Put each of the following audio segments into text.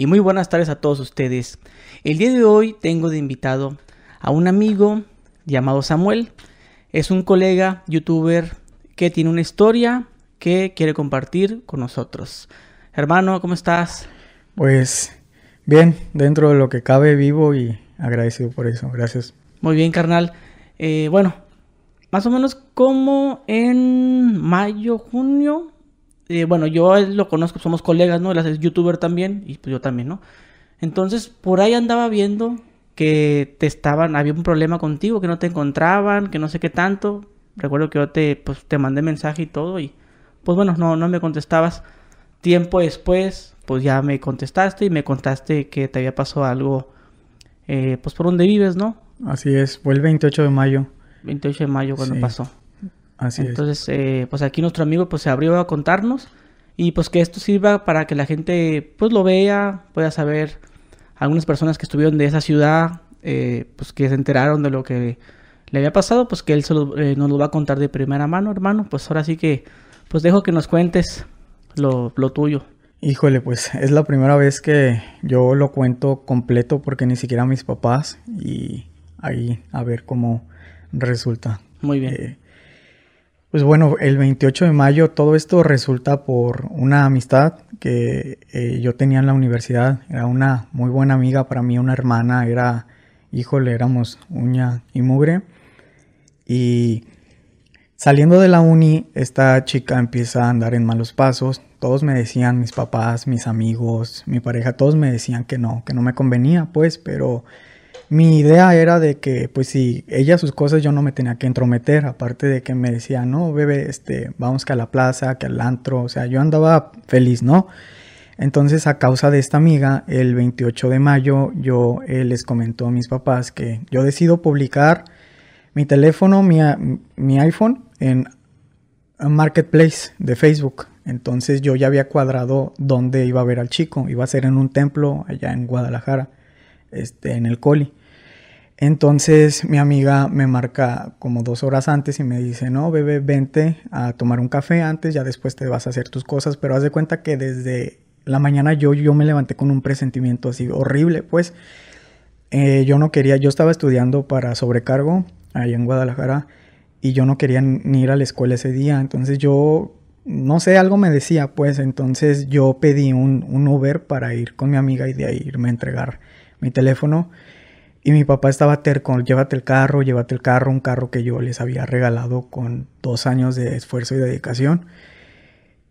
y muy buenas tardes a todos ustedes. El día de hoy tengo de invitado a un amigo llamado Samuel. Es un colega youtuber que tiene una historia que quiere compartir con nosotros. Hermano, ¿cómo estás? Pues bien, dentro de lo que cabe vivo y agradecido por eso. Gracias. Muy bien, carnal. Eh, bueno, más o menos como en mayo, junio. Eh, bueno, yo lo conozco, somos colegas, ¿no? Él es youtuber también y pues yo también, ¿no? Entonces, por ahí andaba viendo que te estaban, había un problema contigo, que no te encontraban, que no sé qué tanto. Recuerdo que yo te, pues, te mandé mensaje y todo y pues bueno, no, no me contestabas. Tiempo después, pues ya me contestaste y me contaste que te había pasado algo, eh, pues por donde vives, ¿no? Así es, fue el 28 de mayo. 28 de mayo cuando pasó. Así Entonces, eh, pues aquí nuestro amigo pues se abrió a contarnos y pues que esto sirva para que la gente pues lo vea, pueda saber algunas personas que estuvieron de esa ciudad, eh, pues que se enteraron de lo que le había pasado, pues que él eh, nos lo va a contar de primera mano, hermano. Pues ahora sí que, pues dejo que nos cuentes lo, lo tuyo. Híjole, pues es la primera vez que yo lo cuento completo porque ni siquiera mis papás y ahí a ver cómo resulta. Muy bien. Eh, pues bueno, el 28 de mayo todo esto resulta por una amistad que eh, yo tenía en la universidad. Era una muy buena amiga para mí, una hermana, era, híjole, éramos uña y mugre. Y saliendo de la uni, esta chica empieza a andar en malos pasos. Todos me decían, mis papás, mis amigos, mi pareja, todos me decían que no, que no me convenía, pues, pero mi idea era de que, pues si ella sus cosas yo no me tenía que entrometer, aparte de que me decía, no, bebé, este, vamos que a la plaza, que al antro, o sea, yo andaba feliz, ¿no? Entonces, a causa de esta amiga, el 28 de mayo, yo eh, les comentó a mis papás que yo decido publicar mi teléfono, mi, mi iPhone, en Marketplace de Facebook. Entonces, yo ya había cuadrado dónde iba a ver al chico. Iba a ser en un templo allá en Guadalajara, este, en el Coli. Entonces mi amiga me marca como dos horas antes y me dice, no, bebé, vente a tomar un café antes, ya después te vas a hacer tus cosas, pero haz de cuenta que desde la mañana yo, yo me levanté con un presentimiento así horrible, pues. Eh, yo no quería, yo estaba estudiando para sobrecargo ahí en Guadalajara y yo no quería ni ir a la escuela ese día, entonces yo, no sé, algo me decía, pues. Entonces yo pedí un, un Uber para ir con mi amiga y de ahí irme a entregar mi teléfono. Y mi papá estaba terco, llévate el carro, llévate el carro, un carro que yo les había regalado con dos años de esfuerzo y dedicación.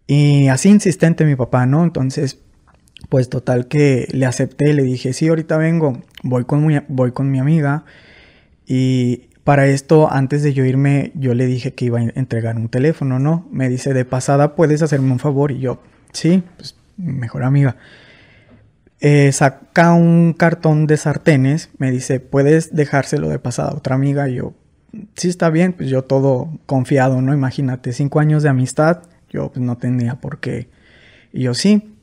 Y así insistente mi papá, ¿no? Entonces, pues total que le acepté, le dije, sí, ahorita vengo, voy con mi, voy con mi amiga. Y para esto, antes de yo irme, yo le dije que iba a entregar un teléfono, ¿no? Me dice, de pasada, ¿puedes hacerme un favor? Y yo, sí, pues mejor amiga. Eh, saca un cartón de sartenes, me dice, ¿puedes dejárselo de pasada a otra amiga? Y yo, sí está bien, pues yo todo confiado, ¿no? Imagínate, cinco años de amistad, yo pues, no tenía por qué. Y yo sí,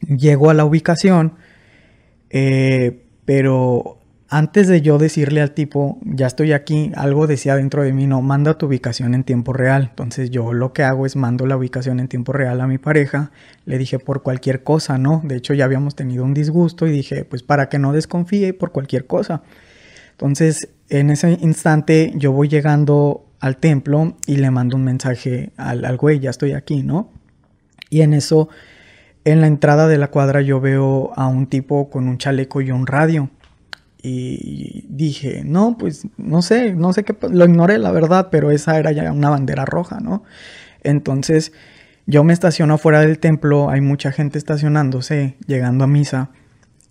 llego a la ubicación, eh, pero antes de yo decirle al tipo, ya estoy aquí, algo decía dentro de mí, no, manda tu ubicación en tiempo real. Entonces yo lo que hago es mando la ubicación en tiempo real a mi pareja. Le dije por cualquier cosa, ¿no? De hecho ya habíamos tenido un disgusto y dije, pues para que no desconfíe por cualquier cosa. Entonces en ese instante yo voy llegando al templo y le mando un mensaje al, al güey, ya estoy aquí, ¿no? Y en eso, en la entrada de la cuadra yo veo a un tipo con un chaleco y un radio y dije, no, pues no sé, no sé qué, lo ignoré la verdad, pero esa era ya una bandera roja, ¿no? Entonces yo me estaciono fuera del templo, hay mucha gente estacionándose, llegando a misa,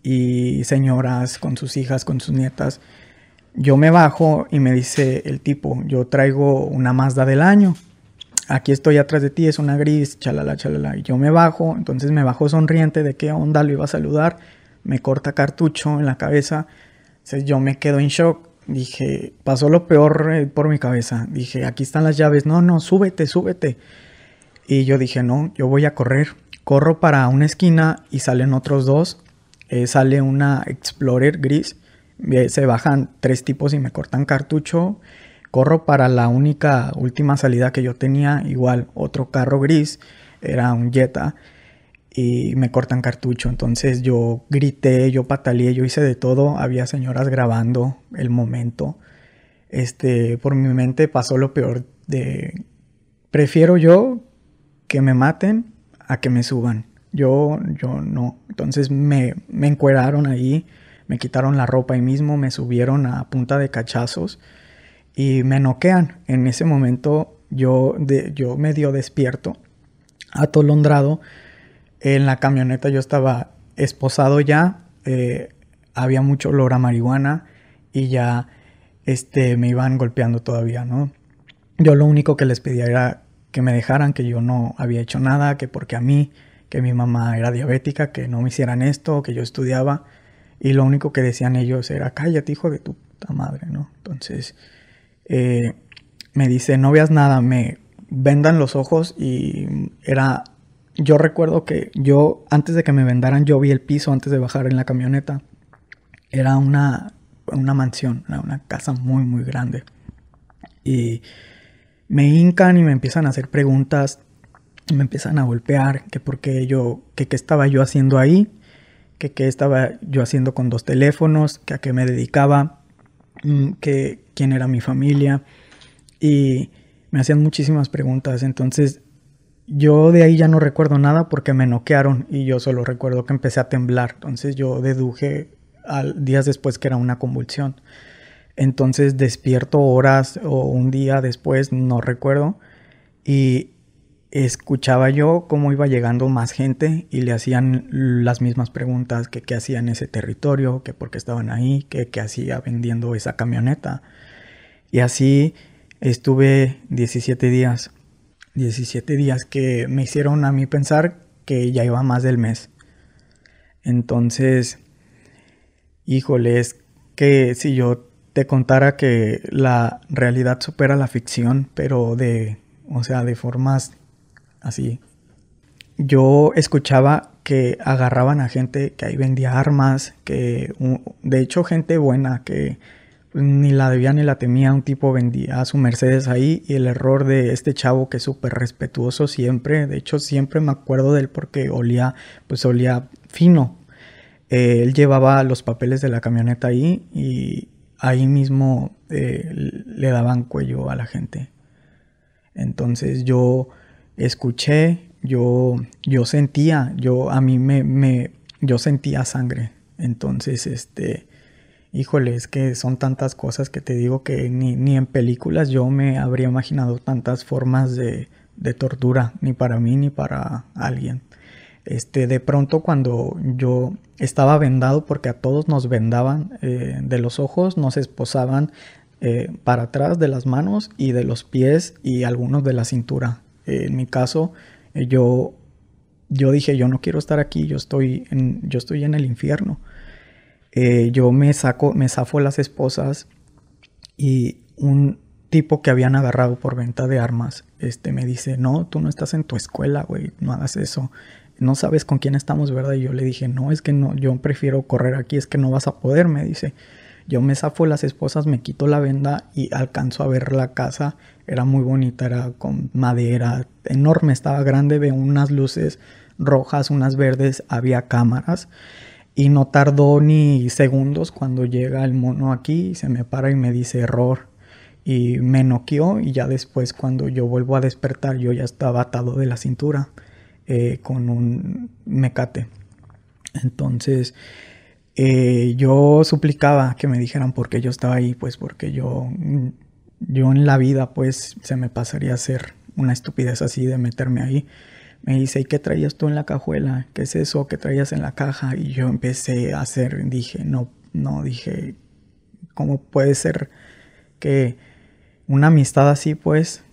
y señoras con sus hijas, con sus nietas. Yo me bajo y me dice el tipo, yo traigo una Mazda del año, aquí estoy atrás de ti, es una gris, chalala, chalala. Y yo me bajo, entonces me bajo sonriente de qué onda, lo iba a saludar, me corta cartucho en la cabeza entonces yo me quedo en shock. Dije, pasó lo peor eh, por mi cabeza. Dije, aquí están las llaves. No, no, súbete, súbete. Y yo dije, no, yo voy a correr. Corro para una esquina y salen otros dos. Eh, sale una Explorer gris. se bajan tres tipos y me cortan cartucho. Corro para la única última salida que yo tenía. Igual, otro carro gris. Era un Jetta. Y me cortan cartucho. Entonces yo grité, yo pataleé, yo hice de todo. Había señoras grabando el momento. Este, por mi mente pasó lo peor de prefiero yo que me maten a que me suban. Yo, yo no. Entonces me, me encueraron ahí, me quitaron la ropa ahí mismo, me subieron a punta de cachazos y me noquean. En ese momento yo, de, yo medio despierto, atolondrado. En la camioneta yo estaba esposado ya, eh, había mucho olor a marihuana y ya este, me iban golpeando todavía, ¿no? Yo lo único que les pedía era que me dejaran, que yo no había hecho nada, que porque a mí, que mi mamá era diabética, que no me hicieran esto, que yo estudiaba. Y lo único que decían ellos era, cállate, hijo de tu puta madre, ¿no? Entonces, eh, me dice, no veas nada, me vendan los ojos y era, yo recuerdo que yo, antes de que me vendaran, yo vi el piso antes de bajar en la camioneta. Era una, una mansión, una casa muy, muy grande. Y me hincan y me empiezan a hacer preguntas, me empiezan a golpear, que por qué yo, que qué estaba yo haciendo ahí, que qué estaba yo haciendo con dos teléfonos, que a qué me dedicaba, mm, que quién era mi familia y me hacían muchísimas preguntas, entonces yo de ahí ya no recuerdo nada porque me noquearon y yo solo recuerdo que empecé a temblar, entonces yo deduje al, días después que era una convulsión. Entonces despierto horas o un día después, no recuerdo, y escuchaba yo cómo iba llegando más gente y le hacían las mismas preguntas que qué hacía en ese territorio, que por qué estaban ahí, que qué hacía vendiendo esa camioneta. Y así estuve 17 días, 17 días que me hicieron a mí pensar que ya iba más del mes. Entonces, híjole, es que si yo te contara que la realidad supera la ficción, pero de, o sea, de formas así. Yo escuchaba que agarraban a gente que ahí vendía armas, que de hecho gente buena que ni la debía ni la temía, un tipo vendía a su Mercedes ahí y el error de este chavo que es súper respetuoso siempre, de hecho siempre me acuerdo de él porque olía, pues olía fino. Eh, él llevaba los papeles de la camioneta ahí y ahí mismo eh, le daban cuello a la gente. Entonces yo escuché, yo, yo sentía, yo a mí me, me, yo sentía sangre. Entonces, este, híjole, es que son tantas cosas que te digo que ni, ni en películas yo me habría imaginado tantas formas de, de tortura, ni para mí ni para alguien. Este, de pronto cuando yo estaba vendado, porque a todos nos vendaban eh, de los ojos, nos esposaban eh, para atrás de las manos y de los pies y algunos de la cintura. en mi caso, eh, yo, yo dije, yo no quiero estar aquí, yo estoy yo estoy en el infierno. Yo me saco, me zafo las esposas y un tipo que habían agarrado por venta de armas, este me dice, no, tú no estás en tu escuela, güey, no hagas eso no sabes con quién estamos, ¿verdad? Y yo le dije, no, es que no, yo prefiero correr aquí, es que no vas a poder, me dice. Yo me zafo las esposas, me quito la venda y alcanzo a ver la casa. Era muy bonita, era con madera, enorme, estaba grande, veo unas luces rojas, unas verdes, había cámaras. Y no tardó ni segundos cuando llega el mono aquí, se me para y me dice error. Y me noqueó y ya después cuando yo vuelvo a despertar yo ya estaba atado de la cintura. Eh, con un mecate. Entonces, eh, yo suplicaba que me dijeran por qué yo estaba ahí, pues porque yo, yo en la vida, pues se me pasaría a hacer una estupidez así de meterme ahí. Me dice, ¿y qué traías tú en la cajuela? ¿Qué es eso que traías en la caja? Y yo empecé a hacer, dije, no, no, dije, ¿cómo puede ser que una amistad así, pues?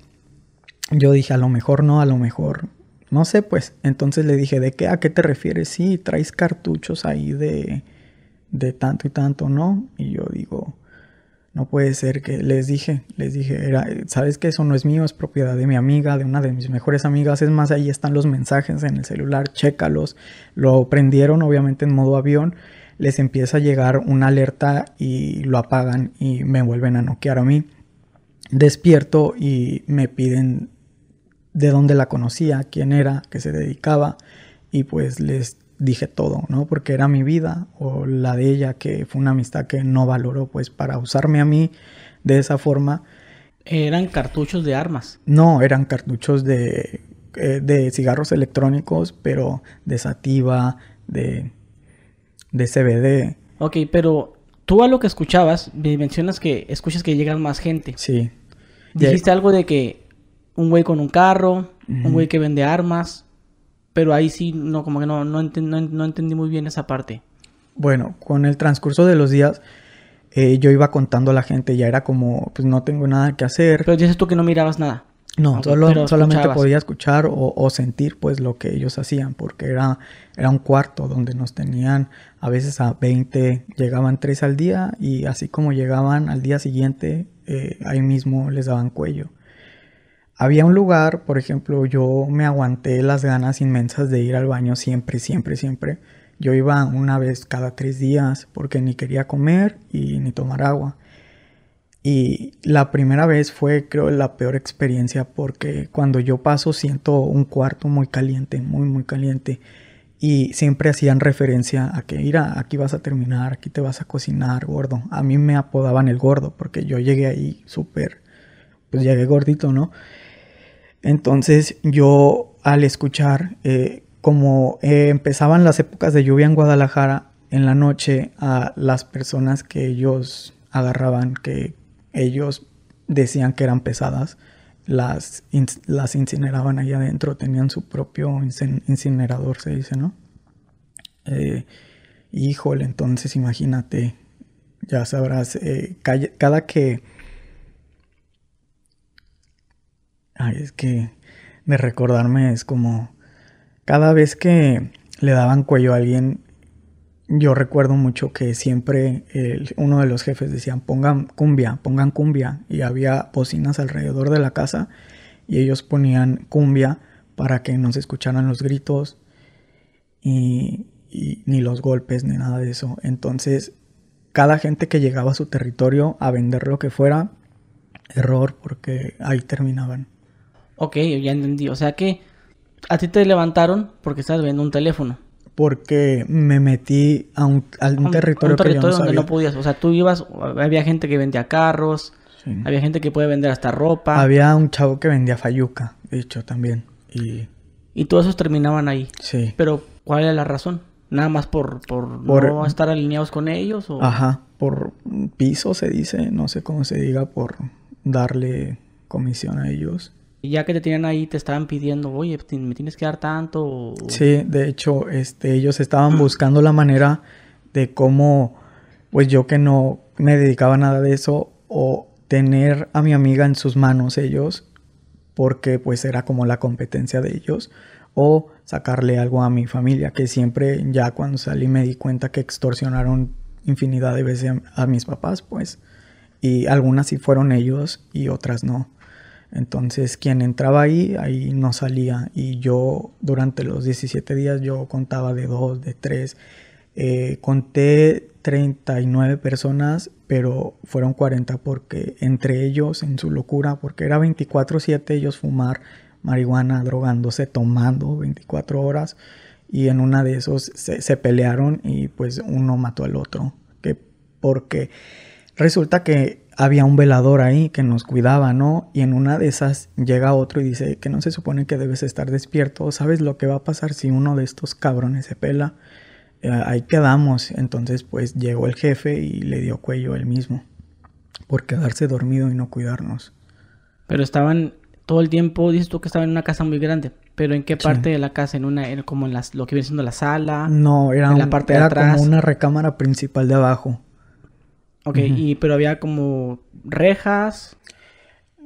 Yo dije, a lo mejor no, a lo mejor no sé, pues. Entonces le dije, ¿de qué? ¿A qué te refieres? Sí, traes cartuchos ahí de, de tanto y tanto, ¿no? Y yo digo, no puede ser que les dije, les dije, era, sabes que eso no es mío, es propiedad de mi amiga, de una de mis mejores amigas. Es más, ahí están los mensajes en el celular, chécalos. Lo prendieron, obviamente, en modo avión. Les empieza a llegar una alerta y lo apagan y me vuelven a noquear a mí. Despierto y me piden de dónde la conocía, quién era, qué se dedicaba. y pues les dije todo, ¿no? Porque era mi vida o la de ella, que fue una amistad que no valoró, pues para usarme a mí de esa forma. Eran cartuchos de armas. No, eran cartuchos de, eh, de cigarros electrónicos, pero de sativa, de, de CBD. Ok, pero tú a lo que escuchabas, mencionas que escuchas que llegan más gente. Sí. Dijiste algo de que un güey con un carro, un güey que vende armas, pero ahí sí, no, como que no, no, no, entendí muy bien esa parte. Bueno, con el transcurso de los días, eh, yo iba contando a la gente, ya era como, pues no tengo nada que hacer. Pero dices tú que no mirabas nada. No, solo, solamente podía escuchar o, sentir pues lo que ellos hacían, porque era, era un cuarto donde nos tenían a veces a 20, llegaban tres al día y así como llegaban al día siguiente, eh, ahí mismo les daban cuello. Había un lugar, por ejemplo, yo me aguanté las ganas inmensas de ir al baño siempre, siempre, siempre. Yo iba una vez cada tres días porque ni quería comer y ni tomar agua. Y la primera vez fue, creo, la peor experiencia porque cuando yo paso siento un cuarto muy caliente, muy, muy caliente. Y siempre hacían referencia a que, mira, aquí vas a terminar, aquí te vas a cocinar, gordo. A mí me apodaban el gordo porque yo llegué ahí súper, pues llegué gordito, ¿no? Entonces yo al escuchar, eh, como eh, empezaban las épocas de lluvia en Guadalajara, en la noche a las personas que ellos agarraban, que ellos decían que eran pesadas, las, las incineraban ahí adentro, tenían su propio incinerador, se dice, ¿no? Eh, híjole, entonces imagínate, ya sabrás, eh, cada que... Ay, es que de recordarme es como... Cada vez que le daban cuello a alguien, yo recuerdo mucho que siempre uno de los jefes decían pongan cumbia, pongan cumbia y había bocinas alrededor de la casa y ellos ponían cumbia para que no se escucharan los gritos y, ni los golpes ni nada de eso. Entonces cada gente que llegaba a su territorio a vender lo que fuera, error porque ahí terminaban. Ok, ya entendí. O sea que a ti te levantaron porque estabas viendo un teléfono porque me metí a un, territorio, que yo no donde no podías. O sea, tú ibas, había gente que vendía carros, había gente que puede vender hasta ropa. Había un chavo que vendía fayuca, de hecho, también. Y, y todos esos terminaban ahí. Sí. Pero, ¿cuál era la razón? ¿Nada más por, por, no estar alineados con ellos? O... Ajá, por piso se dice, no sé cómo se diga, por darle comisión a ellos. Y ya que te tenían ahí, te estaban pidiendo, oye, me tienes que dar tanto. Sí, de hecho, este, ellos estaban buscando la manera de cómo, pues yo que no me dedicaba a nada de eso, o tener a mi amiga en sus manos ellos, porque pues era como la competencia de ellos, o sacarle algo a mi familia, que siempre ya cuando salí me di cuenta que extorsionaron infinidad de veces a mis papás, pues, y algunas sí fueron ellos y otras no. Entonces, quien entraba ahí, ahí no salía. Y yo, durante los 17 días, yo contaba de dos, de tres. Eh, conté 39 personas, pero fueron 40 porque entre ellos, en su locura, porque era 24/7 ellos fumar marihuana, drogándose, tomando 24 horas. Y en una de esos se, se pelearon y pues uno mató al otro. Que porque resulta que había un velador ahí que nos cuidaba, ¿no? Y en una de esas llega otro y dice que no se supone que debes estar despierto. ¿Sabes lo que va a pasar si uno de estos cabrones se pela? Eh, ahí quedamos. Entonces, pues llegó el jefe y le dio cuello él mismo. Por quedarse dormido y no cuidarnos. Pero estaban todo el tiempo, dices tú que estaba en una casa muy grande. Pero ¿en qué parte de la casa? ¿En una, era como en las, lo que viene siendo la sala? No, era, en la parte de atrás? como una recámara principal de abajo. Ok, y, pero había como rejas.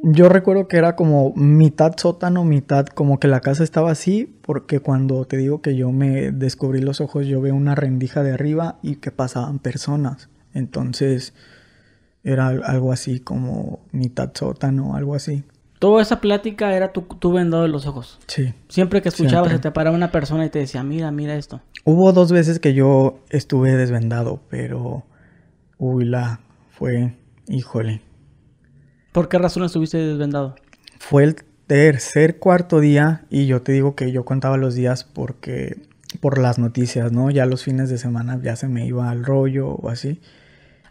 Yo recuerdo que era como mitad sótano, mitad como que la casa estaba así, porque cuando te digo que yo me descubrí los ojos, yo veo una rendija de arriba y que pasaban personas. Entonces era algo así como mitad sótano, algo así. Toda esa plática era tú, tú vendado de los ojos. Sí. Siempre que escuchabas se te paraba una persona y te decía, mira, mira esto. Hubo dos veces que yo estuve desvendado, pero Uy, la fue, híjole. ¿Por qué razón estuviste desvendado? Fue el tercer, cuarto día y yo te digo que yo contaba los días porque por las noticias, ¿no? Ya los fines de semana ya se me iba al rollo o así.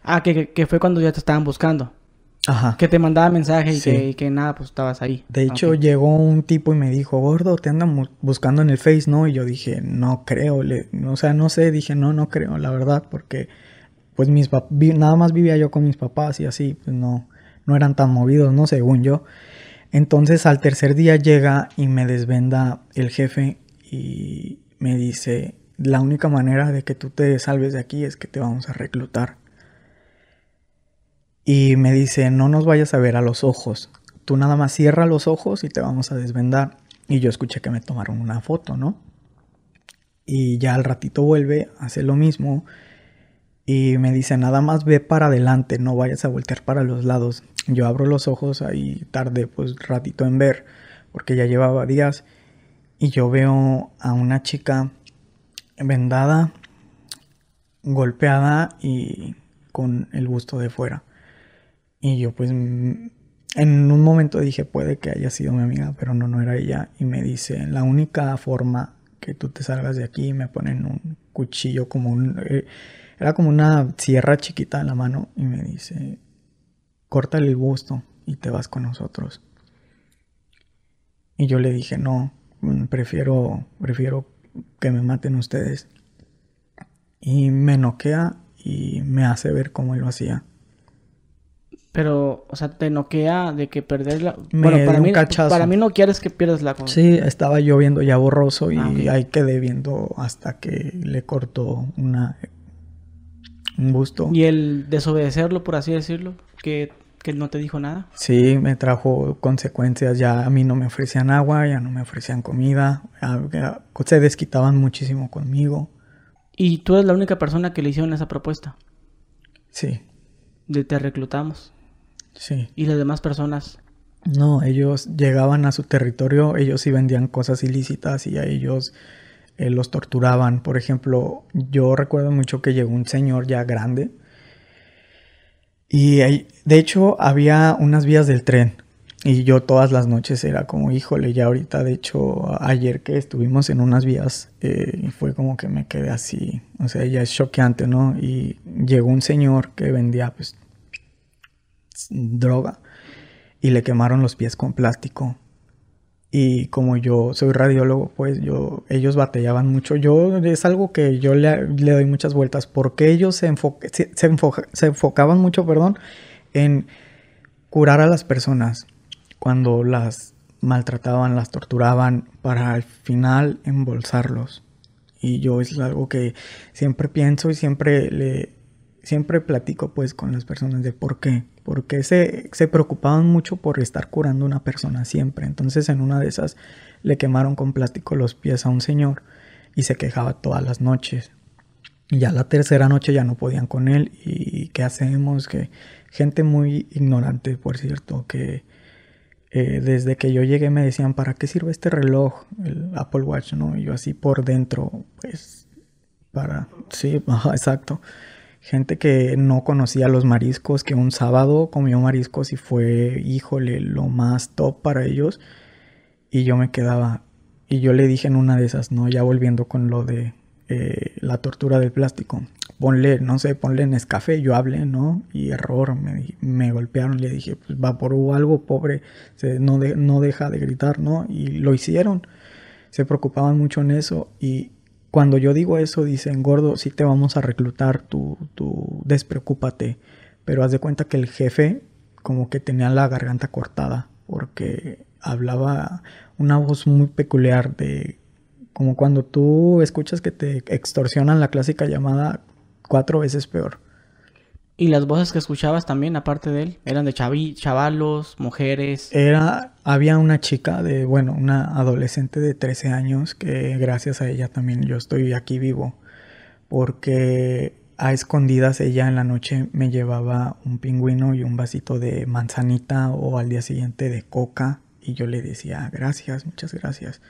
Ah, que, que- fue cuando ya te estaban buscando. Ajá. Que te mandaba mensajes y, Sí. que, y que nada, pues estabas ahí. De hecho, Ok. llegó un tipo y me dijo, gordo, te andan buscando en el Face, ¿no? Y yo dije, no creo, le- o sea, no sé, dije, no, no creo, la verdad, porque pues mis nada más vivía yo con mis papás y así, pues no, no eran tan movidos, ¿no? Según yo. Entonces al tercer día llega y me desvenda el jefe y me dice, la única manera de que tú te salves de aquí es que te vamos a reclutar. Y me dice, no nos vayas a ver a los ojos. Tú nada más cierra los ojos y te vamos a desvendar. Y yo escuché que me tomaron una foto, ¿no? Y ya al ratito vuelve, hace lo mismo. Y me dice, nada más ve para adelante, no vayas a voltear para los lados. Yo abro los ojos ahí tardé pues ratito en ver, porque ya llevaba días. Y yo veo a una chica vendada, golpeada y con el busto de fuera. Y yo pues en un momento dije, puede que haya sido mi amiga, pero no, no era ella. Y me dice, la única forma que tú te salgas de aquí, me ponen un cuchillo como un... eh, era como una sierra chiquita en la mano y me dice, córtale el busto y te vas con nosotros. Y yo le dije, no, prefiero, prefiero que me maten ustedes. Y me noquea y me hace ver cómo él lo hacía. Pero, o sea, te noquea de que perder la... Me bueno, para mí, cachazo. para mí no quieres que pierdas la... Sí, estaba yo viendo ya borroso y Ah, ahí quedé viendo hasta que le cortó una un busto. Y el desobedecerlo, por así decirlo, que, que no te dijo nada. Sí, me trajo consecuencias. Ya a mí no me ofrecían agua, ya no me ofrecían comida. se desquitaban muchísimo conmigo. Y tú eres la única persona que le hicieron esa propuesta. Sí, De te reclutamos. sí. Y las demás personas... No, ellos llegaban a su territorio, ellos sí vendían cosas ilícitas y a ellos eh, los torturaban. Por ejemplo, yo recuerdo mucho que llegó un señor ya grande y de hecho había unas vías del tren y yo todas las noches era como, híjole, ya ahorita, de hecho, ayer que estuvimos en unas vías, eh, fue como que me quedé así, o sea, ya es choqueante, ¿no? Y llegó un señor que vendía pues droga y le quemaron los pies con plástico. Y como yo soy radiólogo, pues yo, ellos batallaban mucho. Yo, es algo que yo le, le doy muchas vueltas, porque ellos se, enfoque- se, se enfocaban mucho, perdón, en curar a las personas cuando las maltrataban, las torturaban, para al final embolsarlos. Y yo es algo que siempre pienso y siempre le siempre platico pues con las personas de por qué. Porque se, se preocupaban mucho por estar curando a una persona siempre. Entonces en una de esas le quemaron con plástico los pies a un señor y se quejaba todas las noches. Y ya la tercera noche ya no podían con él. ¿Y qué hacemos? Que gente muy ignorante, por cierto, que eh, desde que yo llegué me decían, ¿para qué sirve este reloj? El Apple Watch, ¿no? Y yo así por dentro, pues, para... Sí, ajá, exacto. Gente que no conocía los mariscos, que un sábado comió mariscos y fue, híjole, lo más top para ellos. Y yo me quedaba, y yo le dije en una de esas, ¿no? Ya volviendo con lo de eh, la tortura del plástico. Ponle, no sé, ponle en escafé, yo hablé, ¿no? Y error, me, me golpearon, le dije, pues vaporú algo, pobre, no, de- no deja de gritar, ¿no? Y lo hicieron, se preocupaban mucho en eso y cuando yo digo eso dicen, gordo, sí te vamos a reclutar, tú, tú despreocúpate, pero haz de cuenta que el jefe como que tenía la garganta cortada porque hablaba una voz muy peculiar de como cuando tú escuchas que te extorsionan la clásica llamada cuatro veces peor. Y las voces que escuchabas también, aparte de él, eran de chavi- chavalos, mujeres. Era, había una chica de, bueno, una adolescente de 13 años que gracias a ella también yo estoy aquí vivo. Porque a escondidas ella en la noche me llevaba un pingüino y un vasito de manzanita o al día siguiente de coca y yo le decía gracias, muchas gracias.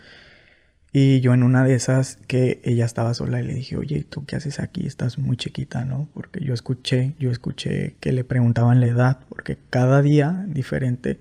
Y yo en una de esas que ella estaba sola y le dije, oye, ¿tú qué haces aquí? Estás muy chiquita, ¿no? Porque yo escuché, yo escuché que le preguntaban la edad, porque cada día diferente,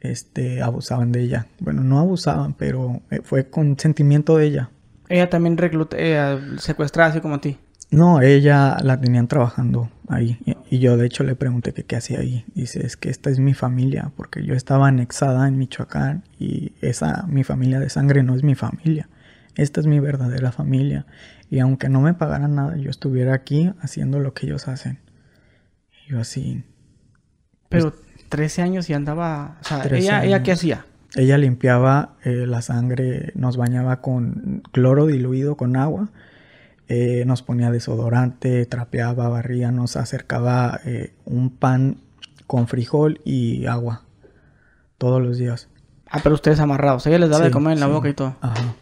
este, abusaban de ella. Bueno, no abusaban, pero eh, fue con sentimiento de ella. Ella también recluta, eh, secuestrada así como a ti. No, ella la tenían trabajando ahí. Y yo de hecho le pregunté que qué hacía ahí. Dice, es que esta es mi familia, porque yo estaba anexada en Michoacán y esa, mi familia de sangre no es mi familia. Esta es mi verdadera familia. Y aunque no me pagaran nada, yo estuviera aquí haciendo lo que ellos hacen. Y yo así. Pero 13 años y andaba. O sea, ella, ¿ella qué hacía? Ella limpiaba eh, la sangre, nos bañaba con cloro diluido con agua eh, nos ponía desodorante, trapeaba, barría, nos acercaba eh, un pan con frijol y agua todos los días. Ah, pero ustedes amarrados, ella les daba de comer en la boca y todo. Ajá.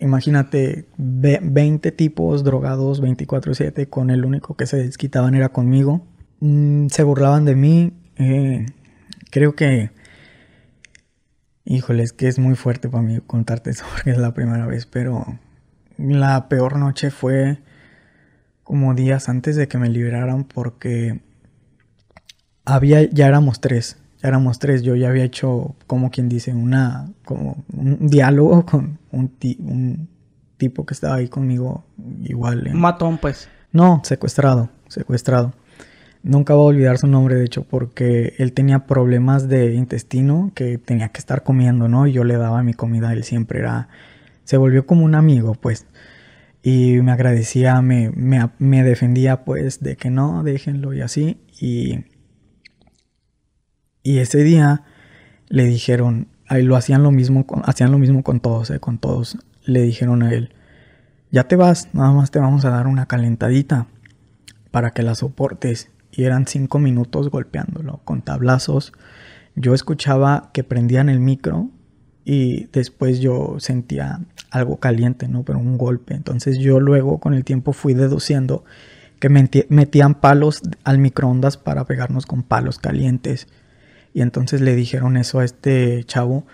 Imagínate, 20 tipos drogados 24/7 con el único que se desquitaban era conmigo. Mm, se burlaban de mí. Eh, creo que... Híjole, es que es muy fuerte para mí contarte eso porque es la primera vez, pero la peor noche fue como días antes de que me liberaran porque había, ya éramos tres, ya éramos tres, yo ya había hecho como quien dice una, como un diálogo con un, un tipo que estaba ahí conmigo igual. Matón pues. No, secuestrado, secuestrado. Nunca voy a olvidar su nombre, de hecho, porque él tenía problemas de intestino que tenía que estar comiendo, ¿no? Y yo le daba mi comida, él siempre era se volvió como un amigo, pues. Y me agradecía, me, me, defendía, pues, de que no, déjenlo y así. Y, y ese día le dijeron, ahí lo hacían lo mismo, hacían lo mismo con todos, eh, con todos. Le dijeron a él, ya te vas, nada más te vamos a dar una calentadita para que la soportes. Y eran cinco minutos golpeándolo con tablazos. Yo escuchaba que prendían el micro y después yo sentía algo caliente, ¿no? Pero un golpe. Entonces yo luego con el tiempo fui deduciendo que metían palos al microondas para pegarnos con palos calientes. Y entonces le dijeron eso a este chavo.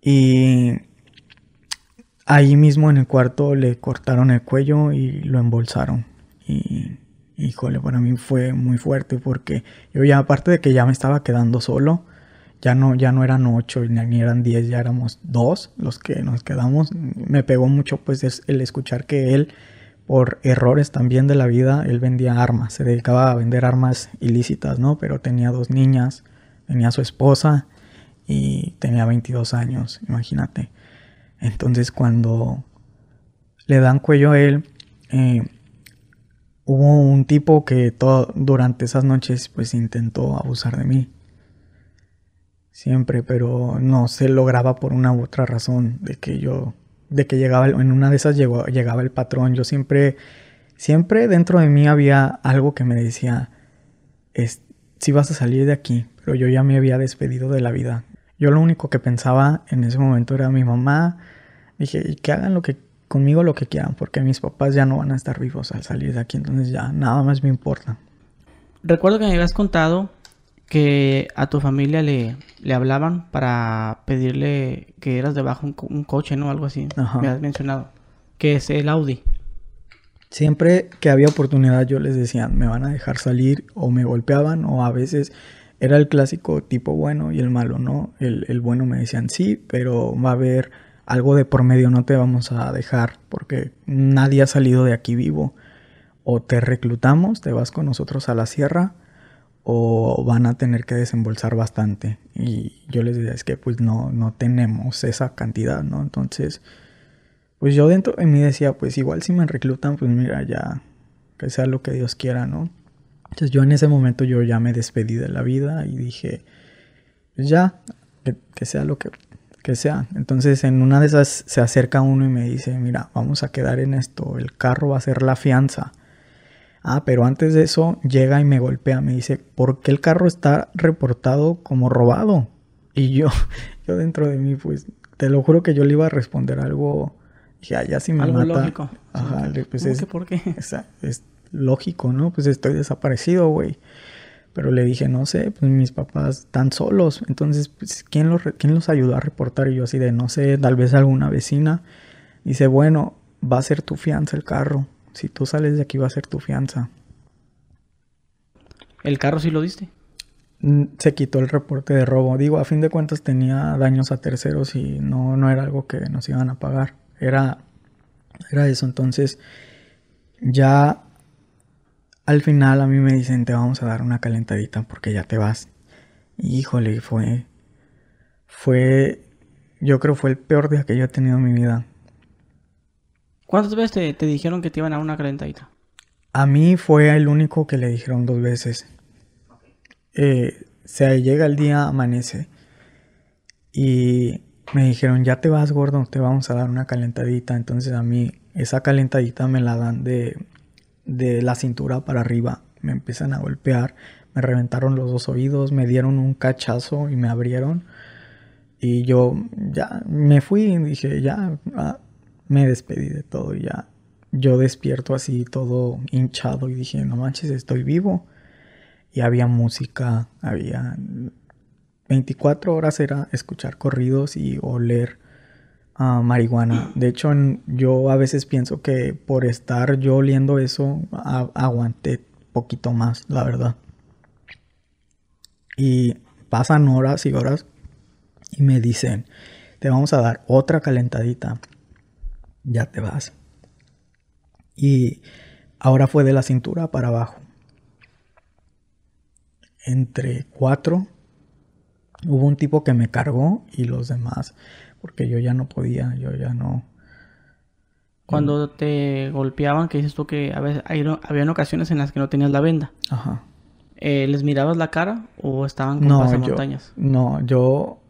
Y ahí mismo en el cuarto le cortaron el cuello y lo embolsaron. Y híjole, para mí fue muy fuerte porque yo ya aparte de que ya me estaba quedando solo, ya no, ya no eran ocho ni eran diez, ya éramos dos los que nos quedamos. Me pegó mucho pues el escuchar que él, por errores también de la vida, él vendía armas, se dedicaba a vender armas ilícitas, ¿no? Pero tenía dos niñas, tenía su esposa y tenía 22 años, imagínate. Entonces cuando le dan cuello a él, eh, hubo un tipo que todo, durante esas noches pues intentó abusar de mí siempre, pero no se lograba por una u otra razón de que yo, de que llegaba, en una de esas llegaba el patrón, yo siempre, siempre dentro de mí había algo que me decía, es, si vas a salir de aquí, pero yo ya me había despedido de la vida. Yo lo único que pensaba en ese momento era mi mamá, dije, y que hagan lo que conmigo lo que quieran, porque mis papás ya no van a estar vivos al salir de aquí, entonces ya nada más me importa. Recuerdo que me habías contado que a tu familia le, le hablaban para pedirle que eras debajo un, un coche, ¿no? Algo así. Me has mencionado. Que es el Audi. Siempre que había oportunidad yo les decía, me van a dejar salir o me golpeaban o a veces era el clásico tipo bueno y el malo, ¿no? El, el bueno me decían sí, pero va a haber algo de por medio, no te vamos a dejar porque nadie ha salido de aquí vivo. O te reclutamos, te vas con nosotros a la sierra o van a tener que desembolsar bastante. Y yo les decía, es que pues no, no tenemos esa cantidad, ¿no? Entonces, pues yo dentro de mí decía, pues igual si me reclutan, pues mira, ya, que sea lo que Dios quiera, ¿no? Entonces yo en ese momento yo ya me despedí de la vida y dije, pues ya, que, sea lo que, que sea. Entonces en una de esas se acerca uno y me dice, mira, vamos a quedar en esto, el carro va a ser la fianza. Ah, pero antes de eso llega y me golpea, me dice, ¿por qué el carro está reportado como robado? Y yo, yo dentro de mí, pues, te lo juro que yo le iba a responder algo, dije, ah, ya si me algo mata. lógico. Ajá, pues es, ¿Por qué? Es, es lógico, ¿no? Pues estoy desaparecido, güey. Pero le dije, no sé, pues mis papás están solos. Entonces, pues, ¿quién los, ¿quién los ayudó a reportar? Y yo así de, no sé, tal vez alguna vecina. Dice, bueno, va a ser tu fianza el carro. Si tú sales de aquí va a ser tu fianza. ¿El carro sí lo diste? Mm, se quitó el reporte de robo. Digo, a fin de cuentas tenía daños a terceros y no, no era algo que nos iban a pagar. Era Era eso, entonces ya al final a mí me dicen, te vamos a dar una calentadita porque ya te vas. híjole, fue, fue, yo creo fue el peor día que yo he tenido en mi vida. ¿Cuántas veces te, dijeron que te iban a dar una calentadita? A mí fue el único que le dijeron dos veces. Eh, se llega el día, amanece. Y me dijeron, ya te vas, gordo, te vamos a dar una calentadita. Entonces a mí esa calentadita me la dan de, de la cintura para arriba. Me empiezan a golpear, me reventaron los dos oídos, me dieron un cachazo y me abrieron. Y yo ya me fui y dije, ya, ah, me despedí de todo y ya. Yo despierto así todo hinchado y dije, no manches, estoy vivo. Y había música, había 24 horas era escuchar corridos y oler marihuana. De hecho, yo a veces pienso que por estar yo oliendo eso, aguanté poquito más, la verdad. Y pasan horas y horas y me dicen, te vamos a dar otra calentadita. Ya te vas. Y ahora fue de la cintura para abajo. Entre cuatro hubo un tipo que me cargó y los demás porque yo ya no podía, yo ya no. Cuando te golpeaban, que dices tú que a veces había ocasiones en las que no tenías la venda. Ajá. Eh, ¿Les mirabas la cara o estaban con no, montañas? No, yo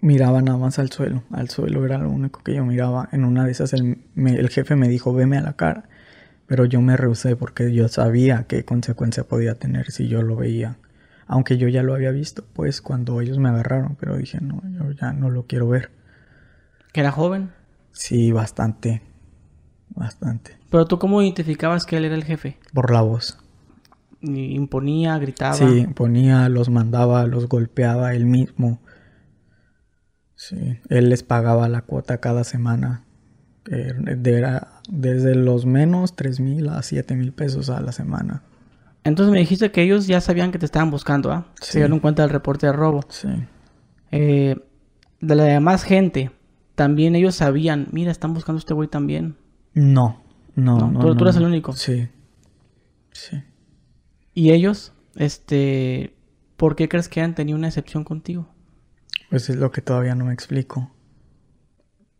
miraba nada más al suelo. Al suelo era lo único que yo miraba. En una de esas el, el jefe me dijo, veme a la cara. Pero yo me rehusé porque yo sabía qué consecuencia podía tener si yo lo veía. Aunque yo ya lo había visto, pues, cuando ellos me agarraron. Pero dije, no, yo ya no lo quiero ver. ¿Que era joven? Sí, bastante. Bastante. Pero tú cómo identificabas que él era el jefe? Por la voz. imponía, gritaba. Sí, imponía, los mandaba, los golpeaba él mismo. Sí, él les pagaba la cuota cada semana. Era desde los menos tres mil a siete mil pesos a la semana. Entonces me dijiste que ellos ya sabían que te estaban buscando, ¿ah? Se dieron cuenta del reporte de robo. Sí. Eh, de la demás gente, también ellos sabían, mira, están buscando a este güey también. No, no, no. ¿Tú, eres el único. Sí. Sí. ¿Y ellos, este, por qué crees que han tenido una excepción contigo? Pues es lo que todavía no me explico.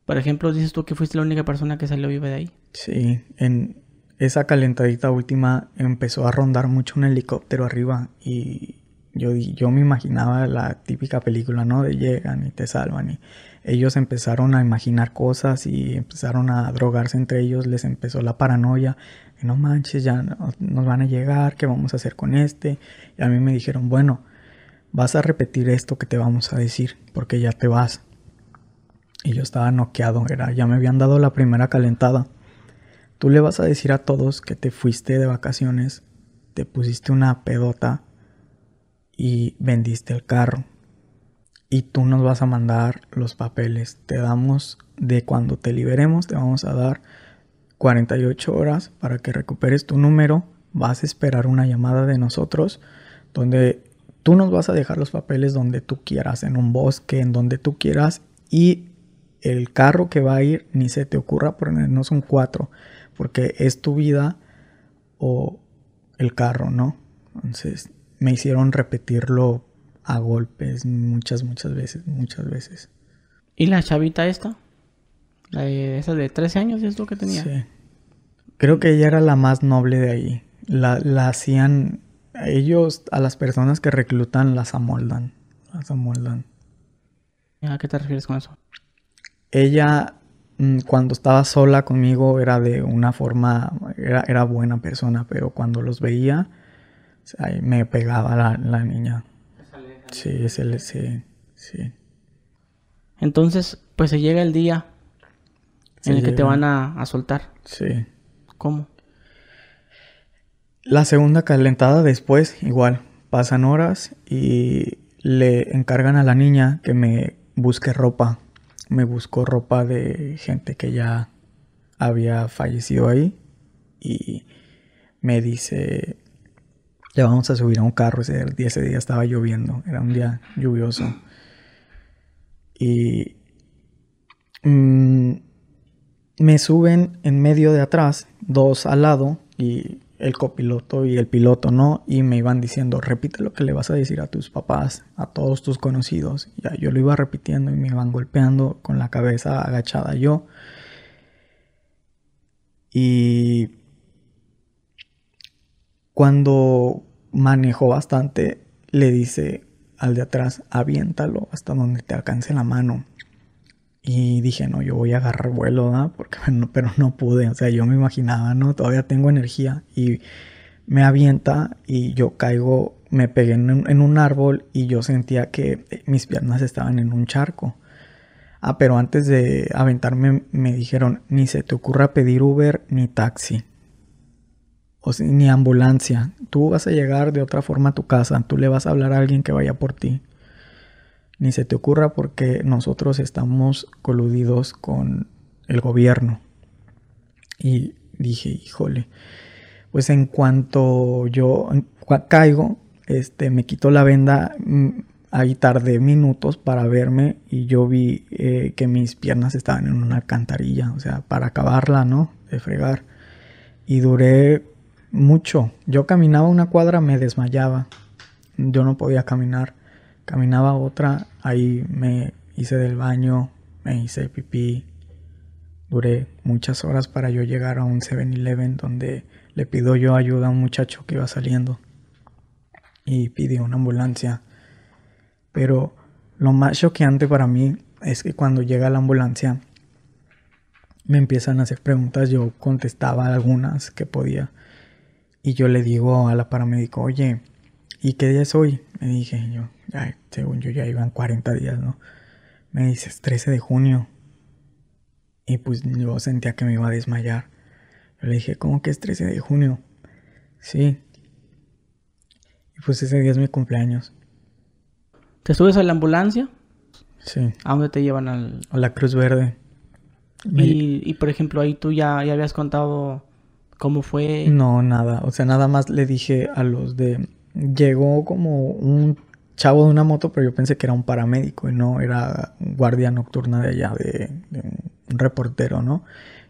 Por ejemplo, dices tú que fuiste la única persona que salió viva de ahí. Sí, en esa calentadita última empezó a rondar mucho un helicóptero arriba y yo, yo me imaginaba la típica película, ¿no? De llegan y te salvan y ellos empezaron a imaginar cosas y empezaron a drogarse entre ellos, les empezó la paranoia, no manches, ya nos van a llegar, ¿qué vamos a hacer con este? Y a mí me dijeron, bueno, vas a repetir esto que te vamos a decir, porque ya te vas. Y yo estaba noqueado, era, ya me habían dado la primera calentada. Tú le vas a decir a todos que te fuiste de vacaciones, te pusiste una pedota y vendiste el carro. Y tú nos vas a mandar los papeles. Te damos de cuando te liberemos, te vamos a dar 48 horas para que recuperes tu número. Vas a esperar una llamada de nosotros donde tú nos vas a dejar los papeles donde tú quieras, en un bosque, en donde tú quieras. Y el carro que va a ir, ni se te ocurra ponernos un 4, porque es tu vida o el carro, ¿no? Entonces, me hicieron repetirlo a golpes muchas, muchas veces, muchas veces. ¿Y la chavita esta? La de, esa de 13 años es lo que tenía. Sí. Creo que ella era la más noble de ahí. La, la hacían, ellos, a las personas que reclutan, las amoldan. Las amoldan. ¿A qué te refieres con eso? Ella, mm, cuando estaba sola conmigo, era de una forma, era, era buena persona, pero cuando los veía, me pegaba la, niña. Sí, sí, sí. Entonces, pues se llega el día en el que te van a, soltar. Sí. ¿Cómo? La segunda calentada después, igual, pasan horas y le encargan a la niña que me busque ropa. Me buscó ropa de gente que ya había fallecido ahí y me dice, le vamos a subir a un carro. Ese día, estaba lloviendo, era un día lluvioso. Y mm, me suben en medio de atrás, dos al lado, y el copiloto y el piloto, ¿no? Y me iban diciendo, repite lo que le vas a decir a tus papás, a todos tus conocidos. Ya yo lo iba repitiendo y me iban golpeando con la cabeza agachada yo. Y cuando manejó bastante, le dice al de atrás, aviéntalo hasta donde te alcance la mano. Y dije, no, yo voy a agarrar vuelo, ¿no? Porque, pero no pude, o sea, yo me imaginaba, ¿no? Todavía tengo energía y me avienta y yo caigo, me pegué en un, árbol y yo sentía que mis piernas estaban en un charco. Ah, pero antes de aventarme me dijeron, ni se te ocurra pedir Uber ni taxi. O ni ambulancia. Tú vas a llegar de otra forma a tu casa. Tú le vas a hablar a alguien que vaya por ti ni se te ocurra porque nosotros estamos coludidos con el gobierno. Y dije, híjole, pues en cuanto yo caigo, este, me quito la venda, mm, ahí tardé minutos para verme y yo vi eh, que mis piernas estaban en una alcantarilla, o sea, para acabarla, ¿no? De fregar. Y duré mucho. Yo caminaba una cuadra, me desmayaba. Yo no podía caminar. Caminaba otra, ahí me hice del baño, me hice pipí. Duré muchas horas para yo llegar a un 7-Eleven donde le pido yo ayuda a un muchacho que iba saliendo y pidió una ambulancia. Pero lo más choqueante para mí es que cuando llega la ambulancia me empiezan a hacer preguntas, yo contestaba algunas que podía y yo le digo a la paramédico, oye, ¿y qué día es hoy? Me dije yo, según yo ya iban 40 días, ¿no? Me dices 13 de junio. Y pues yo sentía que me iba a desmayar. Yo le dije, ¿cómo que es 13 de junio? Sí. Y pues ese día es mi cumpleaños. ¿Te subes a la ambulancia? Sí. ¿A dónde te llevan al...? A la Cruz Verde. Y, y por ejemplo, ahí tú ya, ya habías contado cómo fue... No, nada. O sea, nada más le dije a los de... Llegó como un chavo de una moto, pero yo pensé que era un paramédico y no era guardia nocturna de allá, de, un reportero, ¿no?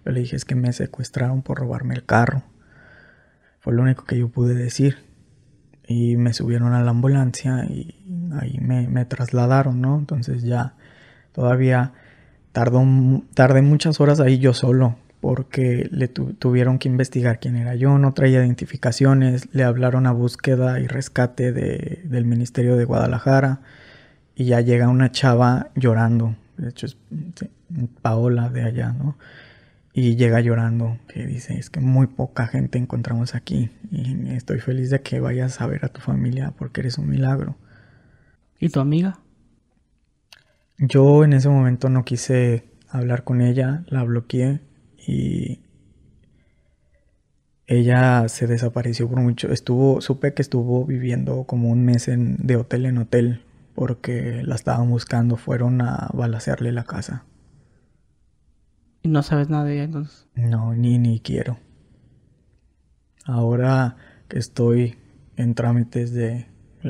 Yo le dije, es que me secuestraron por robarme el carro. Fue lo único que yo pude decir. Y me subieron a la ambulancia y ahí me, trasladaron, ¿no? Entonces ya todavía tardó, tardé muchas horas ahí yo solo porque le tuvieron que investigar quién era yo, no traía identificaciones, le hablaron a búsqueda y rescate del Ministerio de Guadalajara y ya llega una chava llorando, de hecho es Paola de allá, ¿no? Y llega llorando, que dice, es que muy poca gente encontramos aquí y estoy feliz de que vayas a ver a tu familia porque eres un milagro. ¿Y tu amiga? Yo en ese momento no quise hablar con ella, la bloqueé y ella se desapareció por mucho. Estuvo, supe que estuvo viviendo como un mes en, de hotel en hotel porque la estaban buscando. Fueron a balacearle la casa. ¿Y no sabes nada de ella entonces? No, ni, ni quiero. Ahora que estoy en trámites de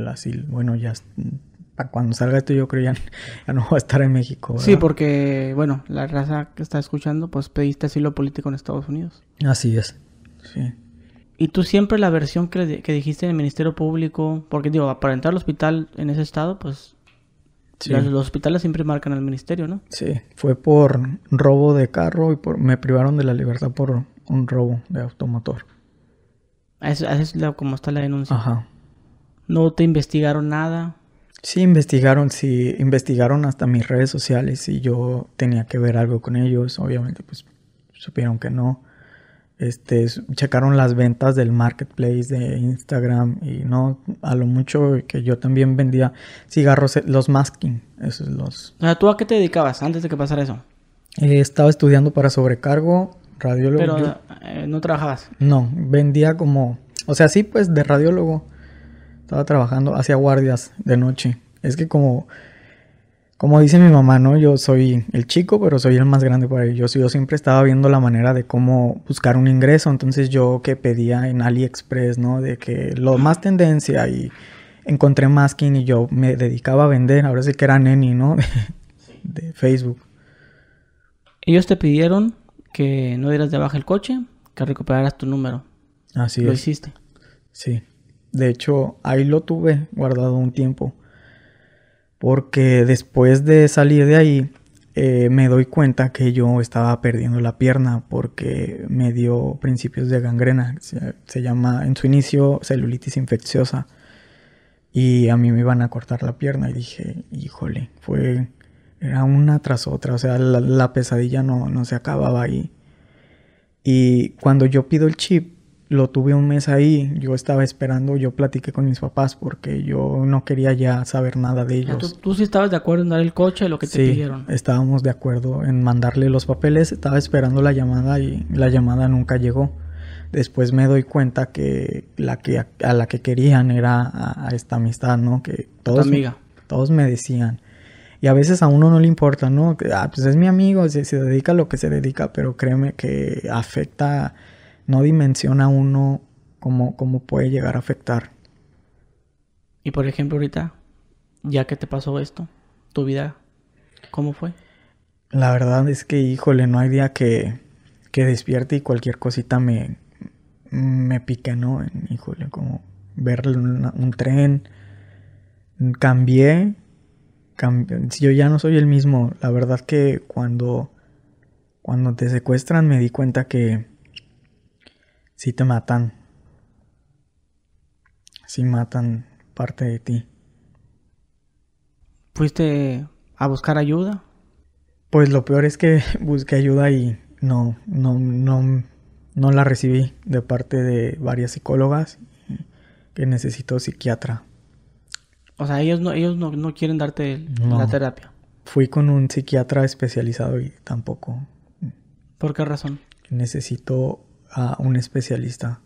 asilo, bueno, ya cuando salga esto yo creo ya, ya no va a estar en México. Sí, porque, bueno, la raza que está escuchando, pues pediste asilo político en Estados Unidos. Así es, sí. ¿Y tú siempre la versión que, que dijiste en el Ministerio Público, porque digo, para entrar al hospital en ese estado, pues los, hospitales siempre marcan al ministerio, ¿no? Sí, fue por robo de carro y por me privaron de la libertad por un robo de automotor. Eso, es como está la denuncia. Ajá. ¿No te investigaron nada? Sí, investigaron, sí, investigaron hasta mis redes sociales y yo tenía que ver algo con ellos. Obviamente, pues supieron que no. Este, checaron las ventas del marketplace de Instagram y no, a lo mucho que yo también vendía cigarros, eh, los masking, esos los. O sea, ¿tú a qué te dedicabas antes de que pasara eso? Eh, estaba estudiando para sobrecargo, radiólogo. Pero eh, no trabajabas. No, vendía como, o sea, sí, pues de radiólogo estaba trabajando, hacía guardias de noche. Es que como, como dice mi mamá, ¿no? Yo soy el chico, pero soy el más grande para ellos. Yo, yo siempre estaba viendo la manera de cómo buscar un ingreso. Entonces yo que pedía en AliExpress, ¿no? De que lo más tendencia y encontré masking y yo me dedicaba a vender. Ahora sí que era neni, ¿no? de Facebook. Ellos te pidieron que no dieras de baja el coche, que recuperaras tu número. Así Lo es. hiciste. Sí. De hecho, ahí lo tuve guardado un tiempo. Porque después de salir de ahí, eh, me doy cuenta que yo estaba perdiendo la pierna porque me dio principios de gangrena. Se, llama en su inicio celulitis infecciosa. Y a mí me iban a cortar la pierna y dije, híjole, fue... Era una tras otra, o sea, la, la pesadilla no, no se acababa ahí. Y cuando yo pido el chip, lo tuve un mes ahí, yo estaba esperando, yo platiqué con mis papás porque yo no quería ya saber nada de sea, tú, ellos. tú sí estabas de acuerdo en dar el coche, lo que te Sí, pidieron. estábamos de acuerdo en mandarle los papeles, estaba esperando la llamada y la llamada nunca llegó. Después me doy cuenta que la que a la que querían era a, a esta amistad, ¿no? Que todos, amiga. todos me decían. Y a veces a uno no le importa, ¿no? Ah, pues es mi amigo, se, se dedica a lo que se dedica, pero créeme que afecta, no dimensiona uno cómo, cómo puede llegar a afectar. Y por ejemplo, ahorita, ya que te pasó esto, tu vida, ¿cómo fue? La verdad es que, híjole, no hay día que, que despierte y cualquier cosita me, me pique, ¿no? Híjole, como ver una- un tren. Cambié, cambié. Yo ya no soy el mismo. La verdad que cuando, cuando te secuestran me di cuenta que sí te matan. Sí matan parte de ti. ¿Fuiste a buscar ayuda? Pues lo peor es que busqué ayuda y no, no, no, no la recibí de parte de varias psicólogas que necesito psiquiatra. O sea, ellos no, ellos no, no quieren darte No. la terapia. Fui con un psiquiatra especializado y tampoco ¿Por qué razón? necesito a un especialista.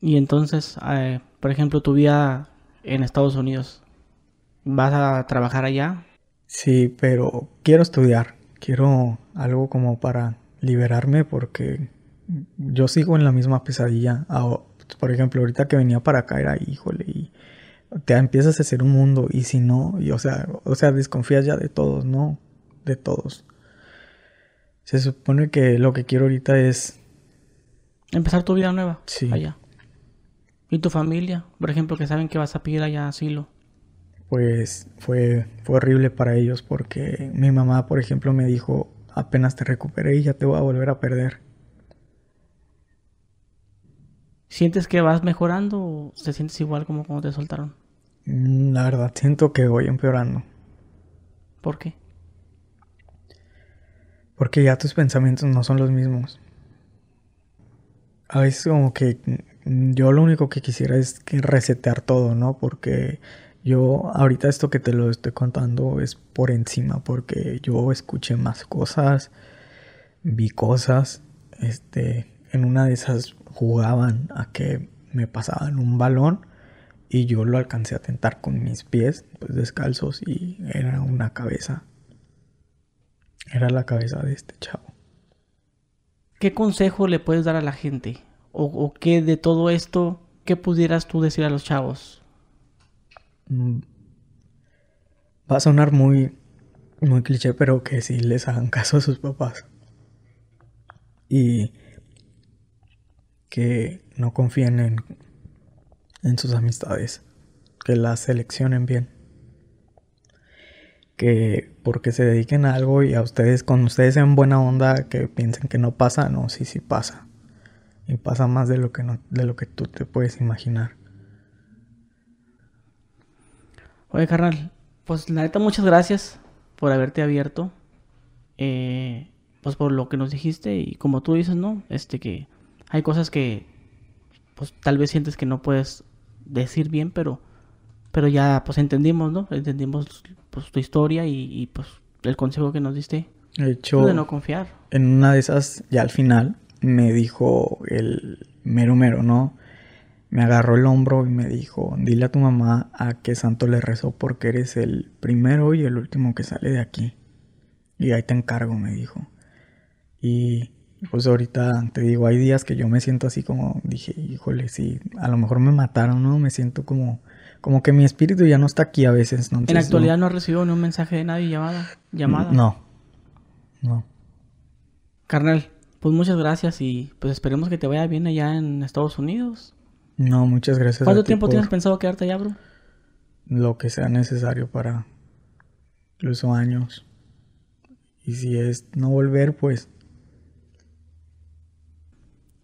Y entonces, eh, por ejemplo, tu vida en Estados Unidos, ¿vas a trabajar allá? Sí, pero quiero estudiar. Quiero algo como para liberarme porque yo sigo en la misma pesadilla. Ah, Por ejemplo, ahorita que venía para acá era, híjole, y te empiezas a hacer un mundo y si no, y o sea, o sea, desconfías ya de todos, ¿no? De todos. Se supone que lo que quiero ahorita es, Empezar tu vida nueva Sí. allá. ¿Y tu familia? Por ejemplo, que saben que vas a pedir allá asilo. pues, fue, fue horrible para ellos porque mi mamá, por ejemplo, me dijo, apenas te recuperé y ya te voy a volver a perder. ¿Sientes que vas mejorando o te sientes igual como cuando te soltaron? Mm, La verdad, siento que voy empeorando. ¿Por qué? Porque ya tus pensamientos no son los mismos. A veces como que mm, yo lo único que quisiera es que resetear todo, ¿no? Porque yo ahorita esto que te lo estoy contando es por encima, porque yo escuché más cosas, vi cosas, este, en una de esas jugaban a que me pasaban un balón y yo lo alcancé a tentar con mis pies, pues descalzos y era una cabeza. Era la cabeza de este chavo. ¿Qué consejo le puedes dar a la gente? ¿O, o qué de todo esto, qué pudieras tú decir a los chavos? Mm, Va a sonar muy, muy cliché, pero que sí les hagan caso a sus papás. Y que no confíen en, en sus amistades. Que las seleccionen bien. Que porque se dediquen a algo y a ustedes, con ustedes sean buena onda, que piensen que no pasa, no, sí, sí pasa. Y pasa más de lo que de lo que tú te puedes imaginar. Oye, carnal, pues la neta, muchas gracias por haberte abierto. eh, pues por lo que nos dijiste y como tú dices, ¿no? Este que hay cosas que pues tal vez sientes que no puedes decir bien, pero pero ya pues entendimos, ¿no? Entendimos pues tu historia y, y, pues el consejo que nos diste De hecho, de no confiar. en una de esas, ya al final, me dijo el mero mero, ¿no? Me agarró el hombro y me dijo, dile a tu mamá a qué santo le rezó porque eres el primero y el último que sale de aquí. Y ahí te encargo, me dijo. Y pues ahorita te digo, hay días que yo me siento así como, dije, híjole, sí, a lo mejor me mataron, ¿no? Me siento como, como que mi espíritu ya no está aquí a veces, ¿no? En la Entonces, actualidad no has recibido ni un mensaje de nadie llamada, llamada. No, no. Carnal, pues muchas gracias y pues esperemos que te vaya bien allá en Estados Unidos. No, muchas gracias. ¿Cuánto tiempo tienes pensado quedarte allá, bro? Lo que sea necesario para incluso años. Y si es no volver, pues...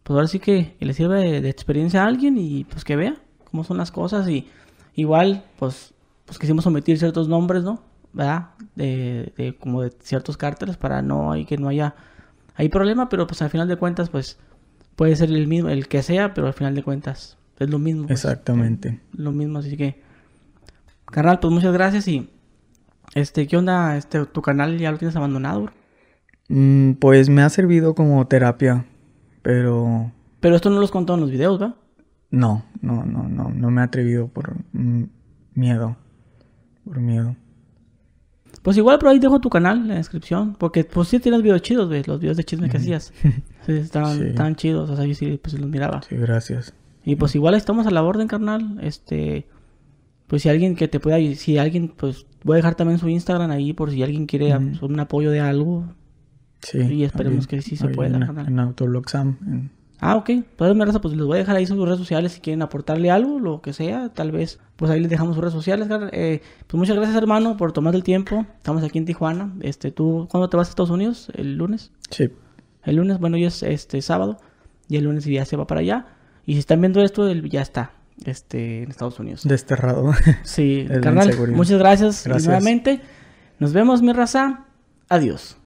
Pues ahora sí que, le sirve de, experiencia a alguien y pues que vea cómo son las cosas y igual pues, pues quisimos omitir ciertos nombres, ¿no? ¿Verdad? De, de como de ciertos cárteles para no hay que no haya hay problema, pero pues al final de cuentas pues puede ser el mismo, el que sea, pero al final de cuentas es lo mismo. Pues, Exactamente. lo mismo, así que carnal, pues muchas gracias y este, ¿qué onda? Este, ¿Tu canal ya lo tienes abandonado? Mm, pues me ha servido como terapia, pero... Pero esto no los contó en los videos, ¿va? No, no, no, no, no me he atrevido por miedo, por miedo. Pues igual por ahí dejo tu canal en la descripción, porque pues sí tienes videos chidos, ¿ves? Los videos de chisme que hacías. Sí, estaban, chidos, o sea, yo sí pues los miraba. Sí, gracias. Y pues igual estamos a la orden, carnal. Este, pues si alguien que te pueda, si alguien, pues voy a dejar también su Instagram ahí por si alguien quiere un apoyo de algo. Sí. Y esperemos que sí se pueda. En, en Autologsam. Ah, ok. Pues raza, pues les voy a dejar ahí sus redes sociales si quieren aportarle algo, lo que sea. Tal vez, pues ahí les dejamos sus redes sociales. Eh, pues muchas gracias, hermano, por tomar el tiempo. Estamos aquí en Tijuana. Este, ¿tú cuándo te vas a Estados Unidos? ¿El lunes? Sí. El lunes, bueno, hoy es este sábado. Y el lunes ya se va para allá. Y si están viendo esto, ya está este, en Estados Unidos. Desterrado. Sí, carnal, muchas gracias, gracias. nuevamente. Nos vemos, mi raza. Adiós.